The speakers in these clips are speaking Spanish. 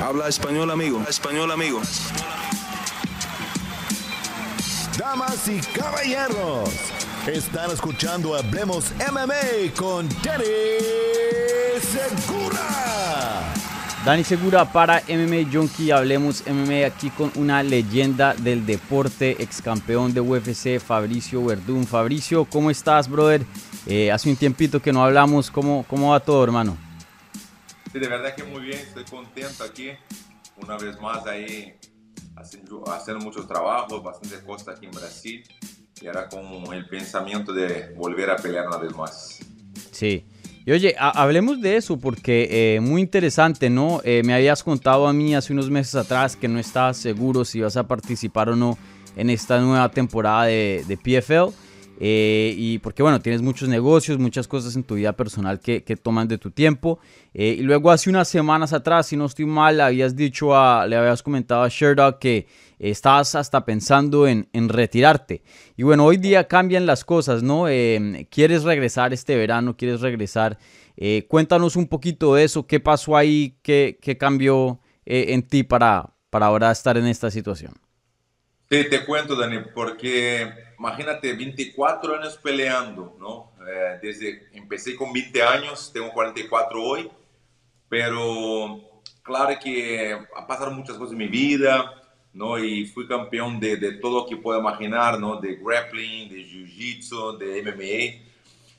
Habla español, amigo. español, amigo. Damas y caballeros, están escuchando Hablemos MMA con Danny Segura. Dani Segura para MMA Junkie. Hablemos MMA aquí con una leyenda del deporte, ex campeón de UFC, Fabricio Verdún. Fabricio, ¿cómo estás, brother? Eh, hace un tiempito que no hablamos. ¿Cómo, ¿Cómo va todo, hermano? Sí, de verdad que muy bien, estoy contento aquí, una vez más ahí haciendo, haciendo muchos trabajos, bastantes cosas aquí en Brasil y ahora con el pensamiento de volver a pelear una vez más. Sí. Y oye, hablemos de eso porque eh, muy interesante, ¿no? Eh, me habías contado a mí hace unos meses atrás que no estabas seguro si ibas a participar o no en esta nueva temporada de, de PFL. Eh, y porque bueno, tienes muchos negocios, muchas cosas en tu vida personal que, toman de tu tiempo. Eh, y luego hace unas semanas atrás, si no estoy mal, habías dicho a, le habías comentado a Sherdog que estabas hasta pensando en, retirarte. Y bueno, hoy día cambian las cosas, ¿no? ¿Quieres regresar este verano? ¿Quieres regresar? Eh, cuéntanos un poquito de eso, qué pasó ahí, qué, qué cambió en ti para, para ahora estar en esta situación. Sí, te cuento, Dani, porque imagínate, 24 años peleando, ¿no? Eh, desde empecé con 20 años, tengo 44 hoy, pero claro que pasaron muchas cosas en mi vida, ¿no? Y fui campeón de, de todo lo que puedo imaginar, ¿no? De grappling, de jiu-jitsu, de MMA.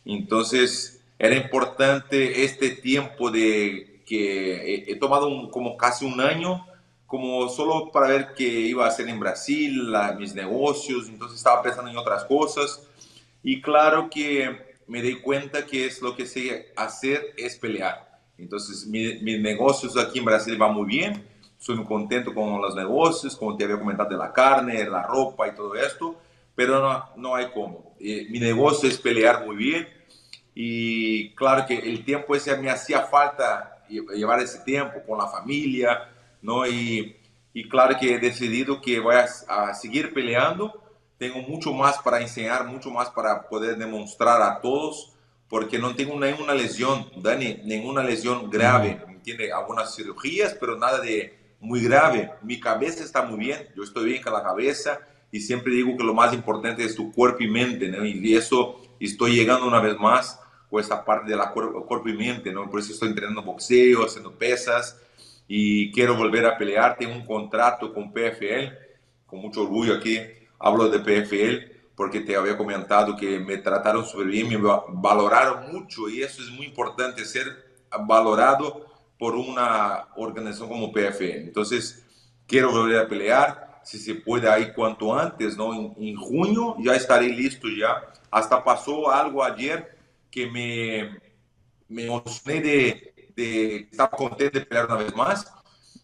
Entonces, era importante este tiempo de que he, he tomado un, como casi un año como solo para ver qué iba a hacer en Brasil, mis negocios, entonces estaba pensando en otras cosas y claro que me di cuenta que es lo que sé hacer es pelear. Entonces mis negocios aquí en Brasil van muy bien, soy muy contento con los negocios, como te había comentado de la carne, la ropa y todo esto, pero no, no hay cómo. Eh, mi negocio es pelear muy bien y claro que el tiempo ese me hacía falta llevar ese tiempo con la familia, ¿no? Y, y claro que he decidido que voy a, a, seguir peleando. Tengo mucho más para enseñar, mucho más para poder demostrar a todos, porque no tengo ninguna lesión, Dani, ninguna lesión grave. Tiene algunas cirugías, pero nada de muy grave. Mi cabeza está muy bien, yo estoy bien con la cabeza y siempre digo que lo más importante es tu cuerpo y mente, ¿no? Y eso estoy llegando una vez más con esa parte de la cuerpo, cuerpo y mente, ¿no? Por eso estoy entrenando boxeo, haciendo pesas, y quiero volver a pelear. Tengo un contrato con PFL, con mucho orgullo aquí hablo de PFL porque te había comentado que me trataron súper bien, me valoraron mucho y eso es muy importante, ser valorado por una organización como PFL. Entonces, quiero volver a pelear, si se puede ahí cuanto antes, ¿no? En, en junio ya estaré listo ya. Hasta pasó algo ayer que me, me emocioné de, estaba contento de pelear una vez más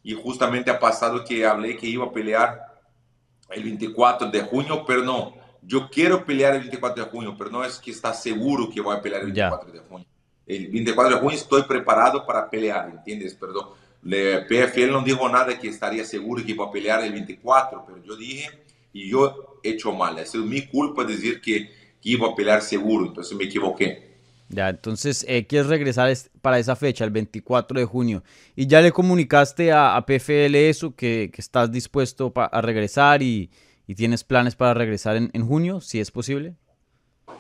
y justamente ha pasado que hablé que iba a pelear el 24 de junio, pero no, yo quiero pelear el 24 de junio, pero no es que está seguro que voy a pelear el 24 de junio. El 24 de junio estoy preparado para pelear, ¿entiendes? Perdón. El PFL no dijo nada que estaría seguro que iba a pelear el 24, pero yo dije y yo he hecho mal. Es mi culpa decir que, que iba a pelear seguro, entonces me equivoqué. Ya, entonces eh, quieres regresar para esa fecha, el 24 de junio. ¿Y ya le comunicaste a, PFL eso, que, estás dispuesto a regresar y, tienes planes para regresar en, junio, si es posible?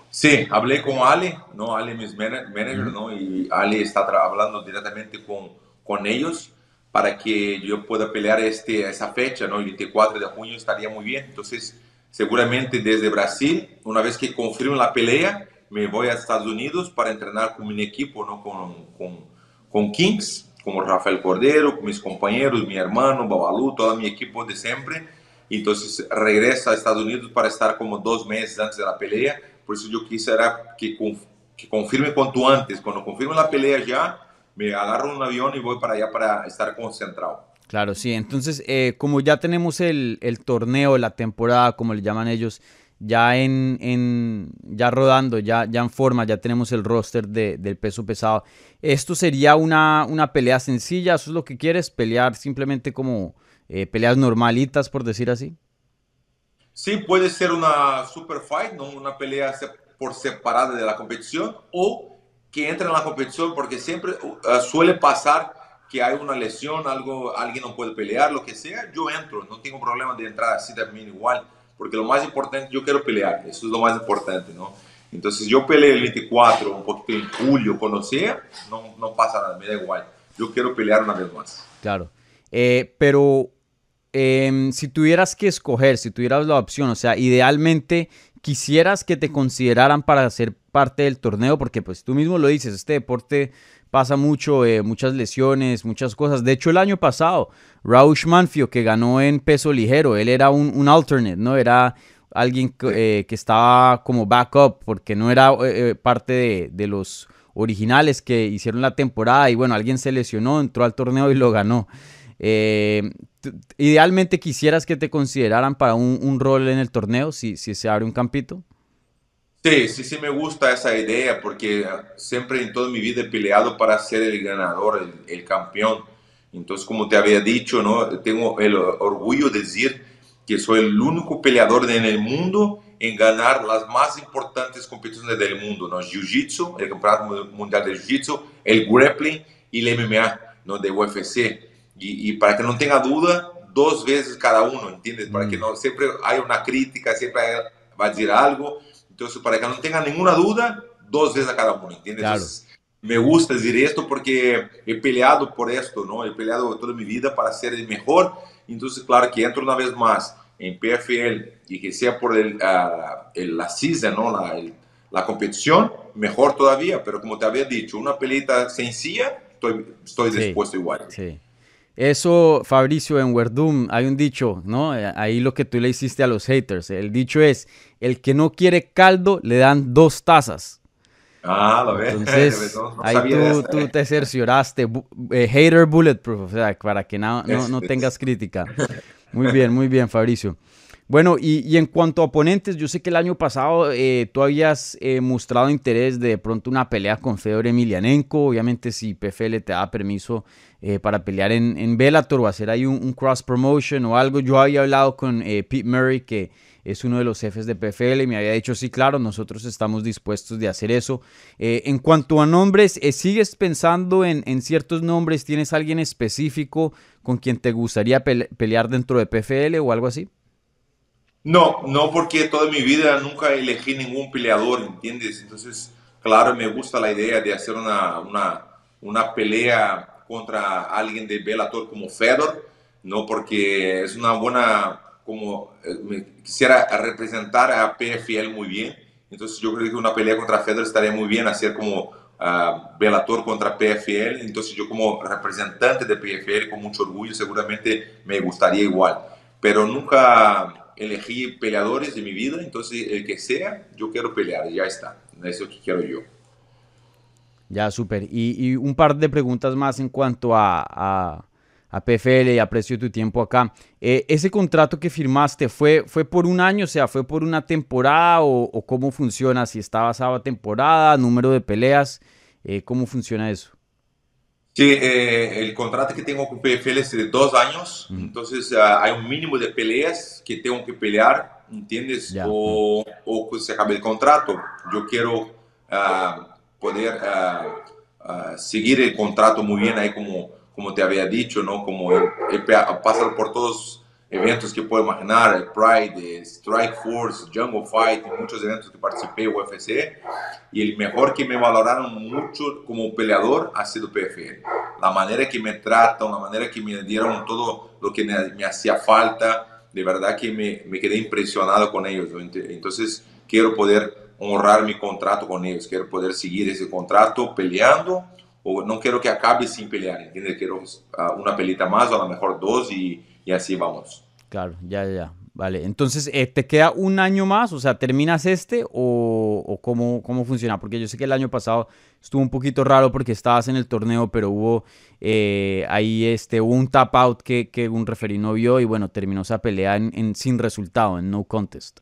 Sí, hablé con Ale, ¿no? Ale, mis manager, ¿no? Y Ale está hablando directamente con, con ellos para que yo pueda pelear este, esa fecha, ¿no? El 24 de junio estaría muy bien. Entonces, seguramente desde Brasil, una vez que confirmen la pelea, me voy a Estados Unidos para entrenar con mi equipo, ¿no? con, con, con Kings, como Rafael Cordero, con mis compañeros, mi hermano, Babalu, todo mi equipo de siempre. Entonces regreso a Estados Unidos para estar como dos meses antes de la pelea. Por eso yo quisiera que, que confirme cuanto antes. Cuando confirme la pelea ya, me agarro un avión y voy para allá para estar concentrado. Claro, sí. Entonces, eh, como ya tenemos el, el torneo, la temporada, como le llaman ellos, ya en, en, ya rodando, ya, ya en forma, ya tenemos el roster de, del peso pesado. ¿Esto sería una, una pelea sencilla? ¿Eso es lo que quieres? ¿Pelear simplemente como eh, peleas normalitas, por decir así? Sí, puede ser una super fight, ¿no? una pelea por separada de la competición o que entre en la competición porque siempre uh, suele pasar que hay una lesión, algo, alguien no puede pelear, lo que sea, yo entro, no tengo problema de entrar así también igual, porque lo más importante, yo quiero pelear, eso es lo más importante, ¿no? Entonces yo peleé el 24, un poquito en julio, sea, no, no pasa nada, me da igual, yo quiero pelear una vez más. Claro, eh, pero eh, si tuvieras que escoger, si tuvieras la opción, o sea, idealmente quisieras que te consideraran para ser parte del torneo, porque pues tú mismo lo dices, este deporte pasa mucho, eh, muchas lesiones, muchas cosas. De hecho, el año pasado, Raush Manfio, que ganó en peso ligero, él era un, un alternate, ¿no? Era alguien que, eh, que estaba como backup, porque no era eh, parte de, de, los originales que hicieron la temporada. Y bueno, alguien se lesionó, entró al torneo y lo ganó. idealmente quisieras que te consideraran para un, un, rol en el torneo, si, si se abre un campito. Sí, sí, sí me gusta esa idea porque siempre en toda mi vida he peleado para ser el ganador, el, el campeón. Entonces, como te había dicho, ¿no? tengo el orgullo de decir que soy el único peleador en el mundo en ganar las más importantes competiciones del mundo, ¿no? Jiu-Jitsu, el Campeonato Mundial de Jiu-Jitsu, el Grappling y el MMA, ¿no? De UFC. Y, y, para que no tenga duda, dos veces cada uno, ¿entiendes? Para que no siempre haya una crítica, siempre va a decir algo. Entonces, para que no tenga ninguna duda, dos veces a cada uno, ¿entiendes? Claro. Entonces, me gusta decir esto porque he peleado por esto, ¿no? He peleado toda mi vida para ser el mejor. Entonces, claro que entro una vez más en PFL y que sea por el, uh, el la season, ¿no? La, el, la, competición, mejor todavía. Pero como te había dicho, una pelita sencilla, estoy, estoy sí, dispuesto igual. Sí. Eso, Fabricio, en Wordum hay un dicho, ¿no? Ahí lo que tú le hiciste a los haters. El dicho es, el que no quiere caldo, le dan dos tazas. Ah, lo ves. Entonces, no, no ahí tú, tú, te cercioraste. Eh, hater bulletproof, o sea, para que no, no, tengas crítica. Muy bien, muy bien, Fabricio. Bueno, y, y, en cuanto a oponentes, yo sé que el año pasado eh, tú habías eh, mostrado interés de, de pronto una pelea con Fedor Emelianenko. Obviamente, si PFL te da permiso eh, para pelear en, en Bellator o hacer ahí un, un, cross promotion o algo. Yo había hablado con eh, Pete Murray, que es uno de los jefes de PFL, y me había dicho, sí, claro, nosotros estamos dispuestos de hacer eso. Eh, en cuanto a nombres, ¿sigues pensando en, ciertos nombres? ¿Tienes alguien específico con quien te gustaría pele pelear dentro de PFL o algo así? No, no, porque toda mi vida nunca elegí ningún peleador, ¿entiendes? Entonces, claro, me gusta la idea de hacer una, una, una pelea contra alguien de Bellator como Fedor, no porque es una buena, como me quisiera representar a PFL muy bien, entonces yo creo que una pelea contra Fedor estaría muy bien, hacer como uh, contra PFL, entonces yo como representante de PFL con mucho orgullo seguramente me gustaría igual, pero nunca elegí peleadores de mi vida, entonces el que sea, yo quiero pelear, ya está, eso es lo que quiero yo. Ya, súper. Y, y, un par de preguntas más en cuanto a, a, a PFL y aprecio tu tiempo acá. Eh, ¿Ese contrato que firmaste fue, fue por un año, o sea, fue por una temporada o, o cómo funciona? Si está basado a temporada, número de peleas, eh, ¿cómo funciona eso? Sí, eh, el contrato que tengo con PFL es de dos años, entonces uh, hay un mínimo de peleas que tengo que pelear, ¿entiendes? Ya. O, o pues se acaba el contrato. Yo quiero uh, poder uh, seguir el contrato muy bien ahí como, como te había dicho, ¿no? Como he, he pasado por todos eventos que puedo imaginar, Pride, Strike Force, Jungle Fight, muchos eventos que participé, UFC, y el mejor que me valoraron mucho como peleador ha sido PFL. La manera que me tratan, la manera que me dieron todo lo que me, me hacía falta, de verdad que me, me quedé impresionado con ellos. Entonces, quiero poder honrar mi contrato con ellos, quiero poder seguir ese contrato peleando, o no quiero que acabe sin pelear, ¿entiendes? Quiero uh, una pelita más, a lo mejor dos, y, y así vamos. Claro, ya, ya. Vale, entonces, eh, ¿te queda un año más? O sea, ¿terminas este o, o cómo, cómo, funciona? Porque yo sé que el año pasado estuvo un poquito raro porque estabas en el torneo, pero hubo eh, ahí este, un tap out que, que un referee no vio y bueno, terminó esa pelea en, sin resultado, en no contest.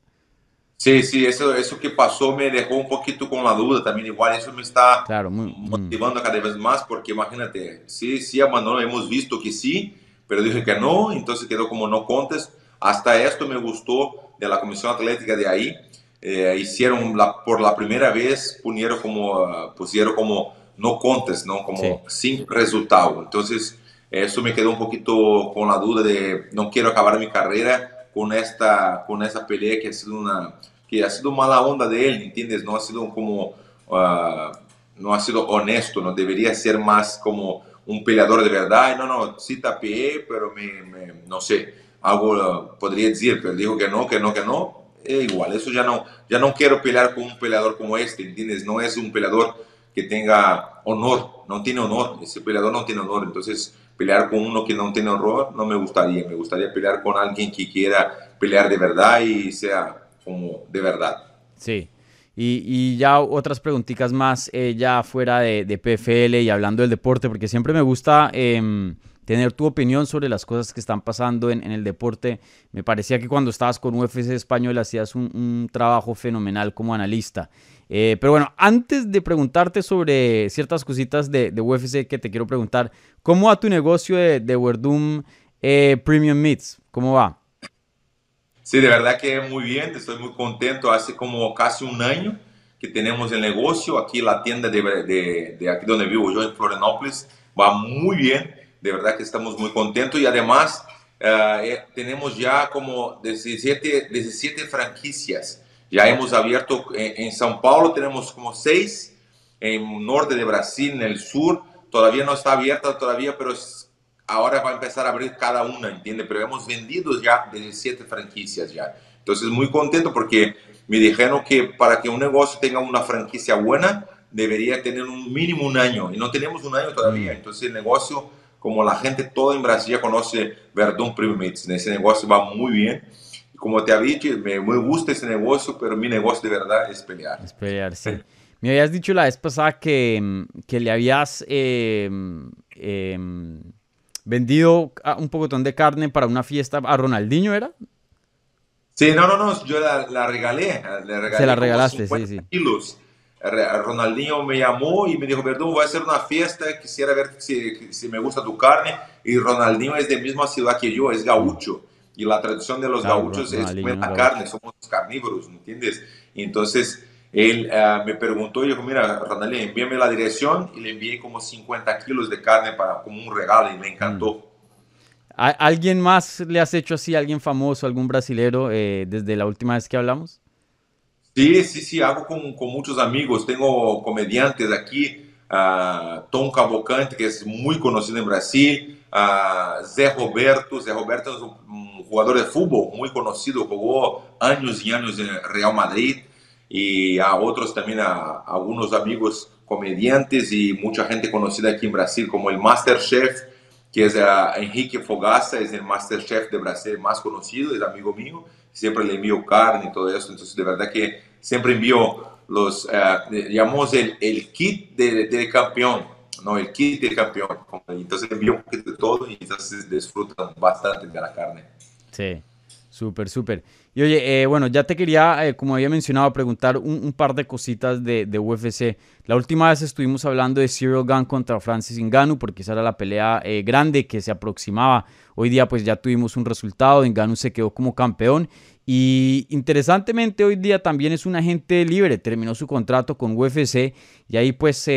Sí, sí, eso, eso que pasó me dejó un poquito con la duda también. Igual eso me está claro, muy, motivando cada vez más porque imagínate, sí, sí, a Manolo hemos visto que sí, pero dije que no, entonces quedó como no contest. Hasta esto me gustó de la Comisión Atlética de ahí. Eh, hicieron la, por la primera vez, pusieron como, uh, pusieron como no contas, ¿no? Como sin resultado. Entonces, eso me quedó un poquito con la duda de no quiero acabar mi carrera con esta, con esa pelea que ha sido una, que ha sido mala onda de él, ¿entiendes? No ha sido como, uh, no ha sido honesto, no debería ser más como un peleador de verdad. No, no, sí tapeé, pero me, no sé, algo uh, podría decir, pero dijo que no, que no, que no. Es igual, eso ya no, ya no quiero pelear con un peleador como este, ¿entiendes? No es un peleador que tenga honor, no tiene honor, ese peleador no tiene honor, entonces pelear con uno que no tiene honor no me gustaría, me gustaría pelear con alguien que quiera pelear de verdad y sea como de verdad. Sí. Y, ya otras preguntitas más, eh, ya fuera de, PFL y hablando del deporte, porque siempre me gusta em, tener tu opinión sobre las cosas que están pasando en, el deporte. Me parecía que cuando estabas con UFC Español hacías un, trabajo fenomenal como analista. Eh, pero bueno, antes de preguntarte sobre ciertas cositas de, UFC que te quiero preguntar, ¿cómo va tu negocio de, de Verdum eh, Premium Meats? ¿Cómo va? Sí, de verdad que muy bien, estoy muy contento. Hace como casi un año que tenemos el negocio, aquí la tienda de, de, aquí donde vivo yo en Florianópolis, va muy bien, de verdad que estamos muy contentos y además eh, eh, tenemos ya como 17, 17 franquicias. Ya hemos abierto en, en São Paulo, tenemos como 6, en norte de Brasil, en el sur, todavía no está abierta todavía, pero ahora va a empezar a abrir cada una, ¿entiende? Pero hemos vendido ya 17 franquicias ya. Entonces, muy contento porque me dijeron que para que un negocio tenga una franquicia buena, debería tener un mínimo un año. Y no tenemos un año todavía. Mm. Entonces, el negocio, como la gente toda en Brasil ya conoce Verdun Premium ese negocio va muy bien. Como te había dicho, me, me gusta ese negocio, pero mi negocio de verdad es pelear. Es pelear, sí. Me habías dicho la vez pasada que, que le habías... Eh, eh, vendido un pocotón de carne para una fiesta a Ronaldinho, ¿era? Sí, no, no, no, yo la, regalé, Se la regalaste, sí, sí. Kilos. Ronaldinho me llamó y me dijo, perdón, voy a hacer una fiesta, quisiera ver si, si, me gusta tu carne. Y Ronaldinho es de misma ciudad que yo, es gaucho. Y la tradición de los gauchos es comer la carne, somos carnívoros, ¿entiendes? Y entonces él uh, me preguntó y dijo, mira, Ronaldinho, envíame la dirección y le envié como 50 kilos de carne para, como un regalo y me encantó. Mm. ¿A ¿Alguien más le has hecho así, alguien famoso, algún brasilero, eh, desde la última vez que hablamos? Sí, sí, sí, hago con, con muchos amigos. Tengo comediantes aquí, uh, Tom Cavalcante, que es muy conocido en Brasil, uh, Zé Roberto. Zé Roberto es un, un jugador de fútbol muy conocido, jugó años y años en Real Madrid y a otros también, a, algunos amigos comediantes y mucha gente conocida aquí en Brasil, como el Masterchef, que es Enrique Fogaça, es el Masterchef de Brasil más conocido, es amigo mío, siempre le envío carne y todo eso, entonces de verdad que siempre envío los, uh, llamamos el, el kit del de campeón, no, el kit del campeón, entonces envío un poquito de todo y entonces disfrutan bastante de la carne. Sí, súper, súper. Y oye, eh, bueno, ya te quería, eh, como había mencionado, preguntar un, par de cositas de, UFC. La última vez estuvimos hablando de Cyril Gunn contra Francis Ngannou, porque esa era la pelea eh, grande que se aproximaba. Hoy día pues ya tuvimos un resultado, Ngannou se quedó como campeón. Y interesantemente hoy día también es un agente libre, terminó su contrato con UFC y ahí pues...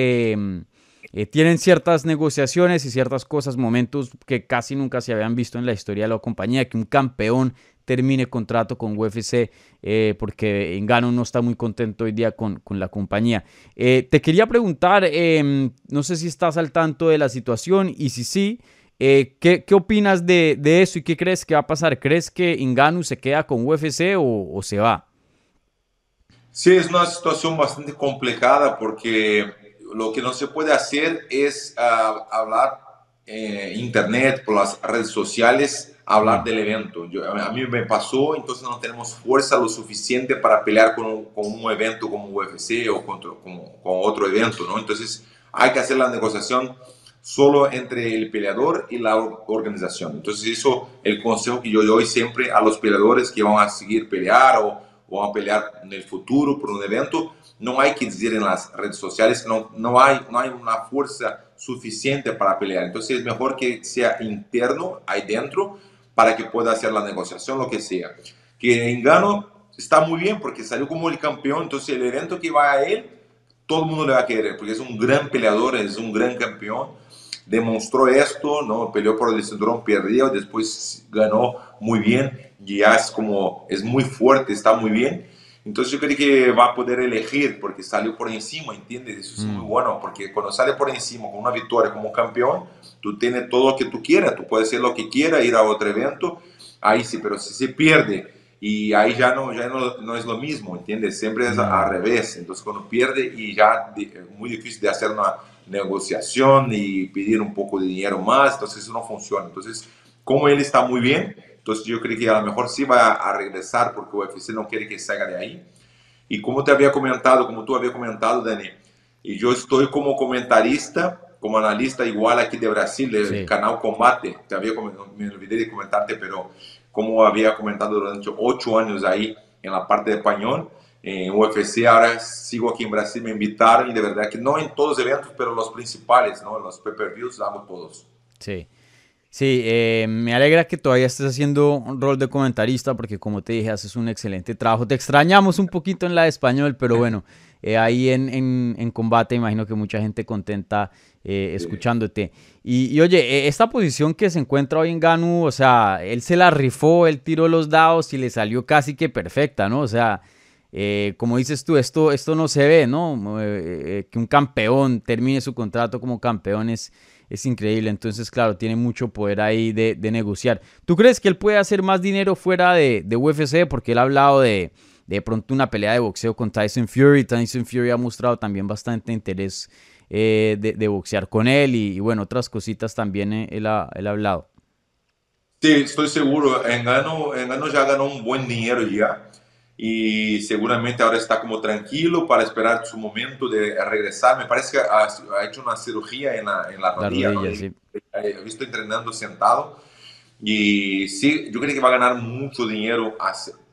tienen ciertas negociaciones y ciertas cosas, momentos que casi nunca se habían visto en la historia de la compañía, que un campeón termine contrato con UFC eh, porque Engano no está muy contento hoy día con, con la compañía. Eh, te quería preguntar, em, no sé si estás al tanto de la situación y si sí, eh, ¿qué, ¿qué, opinas de, de, eso y qué crees que va a pasar? ¿Crees que Engano se queda con UFC o, o se va? Sí, es una situación bastante complicada porque lo que no se puede hacer es uh, hablar en internet, por las redes sociales, hablar del evento. Yo, a mí me pasó, entonces no tenemos fuerza lo suficiente para pelear con, con un evento como UFC o contra, con, con, otro evento, ¿no? Entonces hay que hacer la negociación solo entre el peleador y la organización. Entonces eso el consejo que yo doy siempre a los peleadores que van a seguir pelear o, o van a pelear en el futuro por un evento, no hay que decir en las redes sociales no, no, hay, no hay una fuerza suficiente para pelear. Entonces es mejor que sea interno, ahí dentro, para que pueda hacer la negociación, lo que sea. Que Engano está muy bien porque salió como el campeón, entonces el evento que va a él todo el mundo le va a querer, porque es un gran peleador, es un gran campeón, demostró esto, ¿no? Peleó por el cinturón, perdió, después ganó muy bien, ya es como, es muy fuerte, está muy bien. Entonces yo creo que va a poder elegir porque salió por encima, ¿entiendes? Eso es muy mm. bueno, porque cuando sale por encima con una victoria como campeón, tú tienes todo lo que tú quieras, tú puedes hacer lo que quieras, ir a otro evento, ahí sí, pero si se pierde y ahí ya no, ya no, no es lo mismo, ¿entiendes? Siempre es al revés, entonces cuando pierde y ya es muy difícil de hacer una negociación y pedir un poco de dinero más, entonces eso no funciona. Entonces, como él está muy bien, entonces yo creo que a lo mejor sí va a regresar porque UFC no quiere que salga de ahí. Y como te había comentado, como tú habías comentado, Dani, y yo estoy como comentarista, como analista igual aquí de Brasil, del canal Combate, te había, me olvidé de comentarte, pero como había comentado durante ocho años ahí en la parte de español, en UFC, ahora sigo aquí en Brasil, me invitaron y de verdad que no en todos los eventos, pero los principales, ¿no? Los pay-per-views hago todos. Sí. Sí, eh, me alegra que todavía estés haciendo un rol de comentarista porque como te dije, haces un excelente trabajo. Te extrañamos un poquito en la de español, pero bueno, eh, ahí en, en, combate imagino que mucha gente contenta eh, escuchándote. Y, oye, esta posición que se encuentra hoy en Ganu, o sea, él se la rifó, él tiró los dados y le salió casi que perfecta, ¿no? O sea, como dices tú, esto, esto no se ve, ¿no? que un campeón termine su contrato como campeón es es increíble. Entonces, claro, tiene mucho poder ahí de, negociar. ¿Tú crees que él puede hacer más dinero fuera de, UFC? Porque él ha hablado de, de pronto una pelea de boxeo con Tyson Fury. Tyson Fury ha mostrado también bastante interés eh, de, boxear con él y, bueno, otras cositas también eh, él, ha, él, ha, hablado. Sí, estoy seguro. Engano, Engano ya ganó un buen dinero ya y seguramente ahora está como tranquilo para esperar su momento de regresar. Me parece que ha, hecho una cirugía en la, en la rodilla. He visto entrenando sentado y sí, yo creo que va a ganar mucho dinero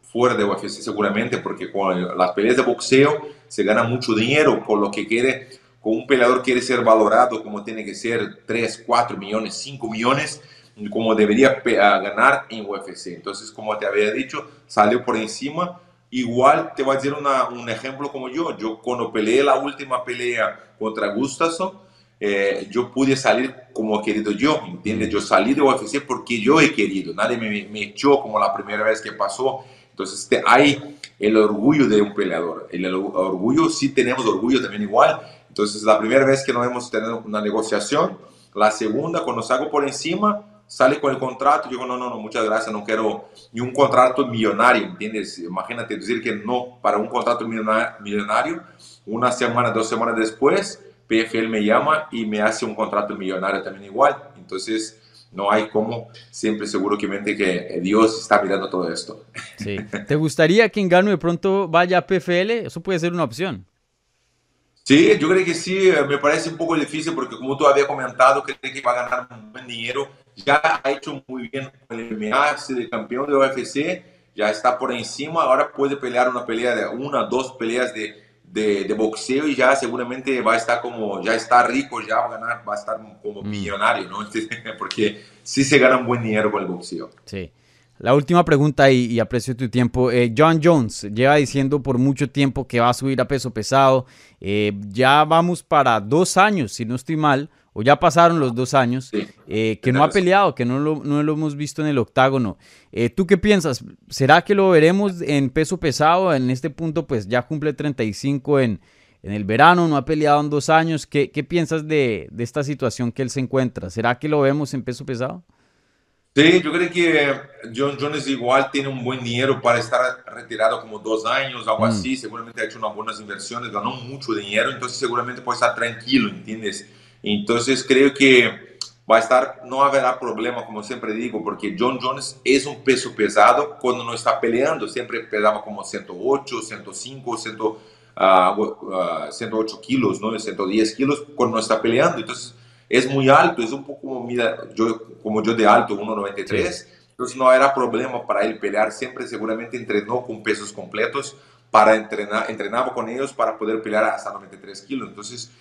fuera de UFC seguramente porque con las peleas de boxeo se gana mucho dinero por lo que quiere, con un peleador quiere ser valorado como tiene que ser 3, 4 millones, 5 millones como debería ganar en UFC. Entonces, como te había dicho, salió por encima Igual te voy a decir un ejemplo como yo. Yo cuando peleé la última pelea contra Gustafsson, eh, yo pude salir como querido yo, ¿entiendes? Yo salí de UFC porque yo he querido, nadie me, me echó como la primera vez que pasó. Entonces hay el orgullo de un peleador. El, el orgullo, sí tenemos orgullo también igual. Entonces la primera vez que no hemos tenido una negociación, la segunda, cuando salgo por encima, sale con el contrato, digo, no, no, no, muchas gracias, no quiero ni un contrato millonario, ¿entiendes? Imagínate decir que no para un contrato millonario, una semana, dos semanas después, PFL me llama y me hace un contrato millonario también igual. Entonces, no hay como, siempre seguro que mente que Dios está mirando todo esto. Sí. ¿Te gustaría que Engano de pronto vaya a PFL? Eso puede ser una opción. Sí, yo creo que sí, me parece un poco difícil porque como tú habías comentado, creo que va a ganar un buen dinero. Ya ha hecho muy bien con el MMA, de campeón de UFC, ya está por encima, ahora puede pelear una pelea de una, dos peleas de, de, boxeo y ya seguramente va a estar como, ya está rico, ya va a ganar, va a estar como mm. millonario, ¿no? porque sí se gana un buen dinero con el boxeo. Sí. La última pregunta y, aprecio tu tiempo. Eh, John Jones lleva diciendo por mucho tiempo que va a subir a peso pesado. Eh, ya vamos para dos años, si no estoy mal, o ya pasaron los dos años, eh, que no ha peleado, que no lo, no lo, hemos visto en el octágono. ¿Tú qué piensas? ¿Será que lo veremos en peso pesado? En este punto, pues ya cumple 35 en, en el verano, no ha peleado en dos años. ¿Qué, qué piensas de, de esta situación que él se encuentra? ¿Será que lo vemos en peso pesado? Sí, yo creo que John Jones igual tiene un buen dinero para estar retirado como dos años, algo mm. así. Seguramente ha hecho unas buenas inversiones, ganó mucho dinero, entonces seguramente puede estar tranquilo, ¿entiendes? Entonces creo que va a estar, no habrá problema, como siempre digo, porque John Jones es un peso pesado cuando no está peleando. Siempre pesaba como 108, 105, 100, uh, 108 kilos, ¿no? 110 kilos cuando no está peleando. Entonces es muy alto, es un poco como, mira, yo, como yo de alto, 1,93, entonces no era problema para él pelear, siempre seguramente entrenó con pesos completos para entrenar, entrenaba con ellos para poder pelear hasta 93 kilos, entonces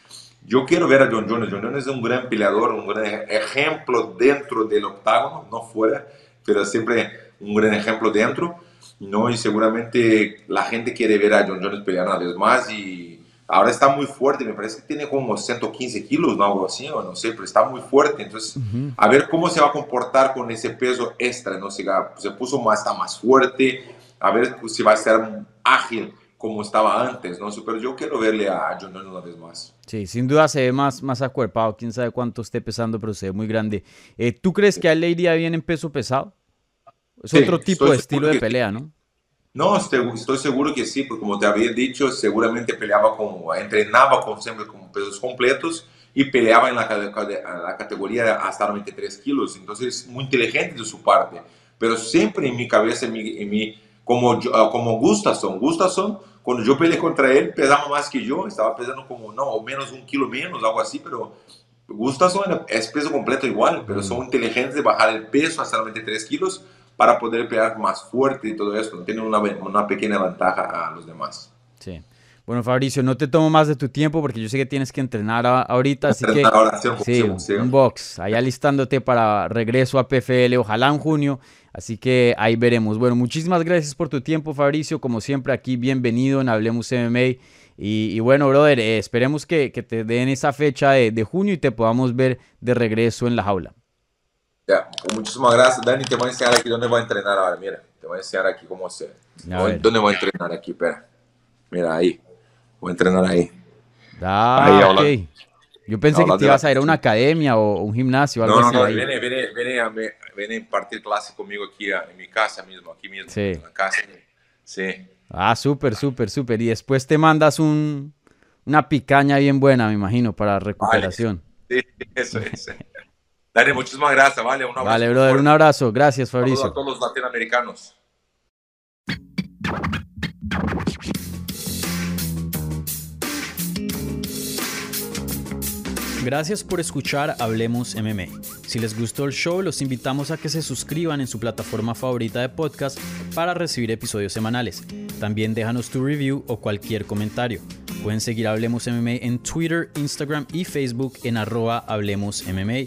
yo quiero ver a John Jones, John Jones es un gran peleador, un gran ejemplo dentro del octágono, no fuera, pero siempre un gran ejemplo dentro, ¿no? Y seguramente la gente quiere ver a John Jones pelear una vez más y ahora está muy fuerte, me parece que tiene como 115 kilos, ¿no? algo así, o no sé, pero está muy fuerte. Entonces, a ver cómo se va a comportar con ese peso extra, ¿no? Se, se puso más, está más fuerte, a ver si va a ser ágil como estaba antes, ¿no? Pero yo quiero verle a John una vez más. Sí, sin duda se ve más, más acuerpado, quién sabe cuánto esté pesando, pero se ve muy grande. Eh, ¿Tú crees que a él le iría bien en peso pesado? Es otro tipo de estilo de pelea, ¿no? No, estoy, seguro que sí, porque como te había dicho, seguramente peleaba como, entrenaba con, siempre con pesos completos y peleaba en la, la categoría hasta 93 kilos. Entonces, muy inteligente de su parte. Pero siempre en mi cabeza, en mi, en mi como, ah, como Gustafsson, Gustafsson, cuando yo peleé contra él, pesaba más que yo, estaba pesando como, no, o menos un kilo menos, algo así, pero Gustafsson es peso completo igual, pero son inteligentes de bajar el peso hasta 93 kilos para poder pelear más fuerte y todo esto. Tiene una, una pequeña ventaja a los demás. Sí. Bueno, Fabricio, no te tomo más de tu tiempo porque yo sé que tienes que entrenar ahorita, así que sí, un box, ahí alistándote para regreso a PFL, ojalá en junio, así que ahí veremos. Bueno, muchísimas gracias por tu tiempo, Fabricio, como siempre aquí, bienvenido en Hablemos MMA. Y, bueno, brother, eh, esperemos que, te den esa fecha de, de junio y te podamos ver de regreso en la jaula. Ya, muchísimas gracias, Dani. Te voy a enseñar aquí dónde voy a entrenar ahora. Mira, te voy a enseñar aquí cómo hacer. ¿Dónde voy a entrenar aquí? Espera. Mira, ahí. Voy a entrenar ahí. Ah, ahí, Yo pensé que te ibas a ir a una academia o un gimnasio. Algo no, no, no. Viene, viene, viene, a, viene a impartir clase conmigo aquí en mi casa mismo, aquí mismo. Sí. En la casa. Sí. Ah, súper, súper, súper. Y después te mandas un, una picaña bien buena, me imagino, para recuperación. Sí, eso es. Dale, muchísimas gracias, vale. Un abrazo. Vale, brother, un abrazo. Gracias, Fabricio. a todos los latinoamericanos. Gracias por escuchar Hablemos MMA. Si les gustó el show, los invitamos a que se suscriban en su plataforma favorita de podcast para recibir episodios semanales. También déjanos tu review o cualquier comentario. Pueden seguir Hablemos MMA en Twitter, Instagram y Facebook en arroba Hablemos MMA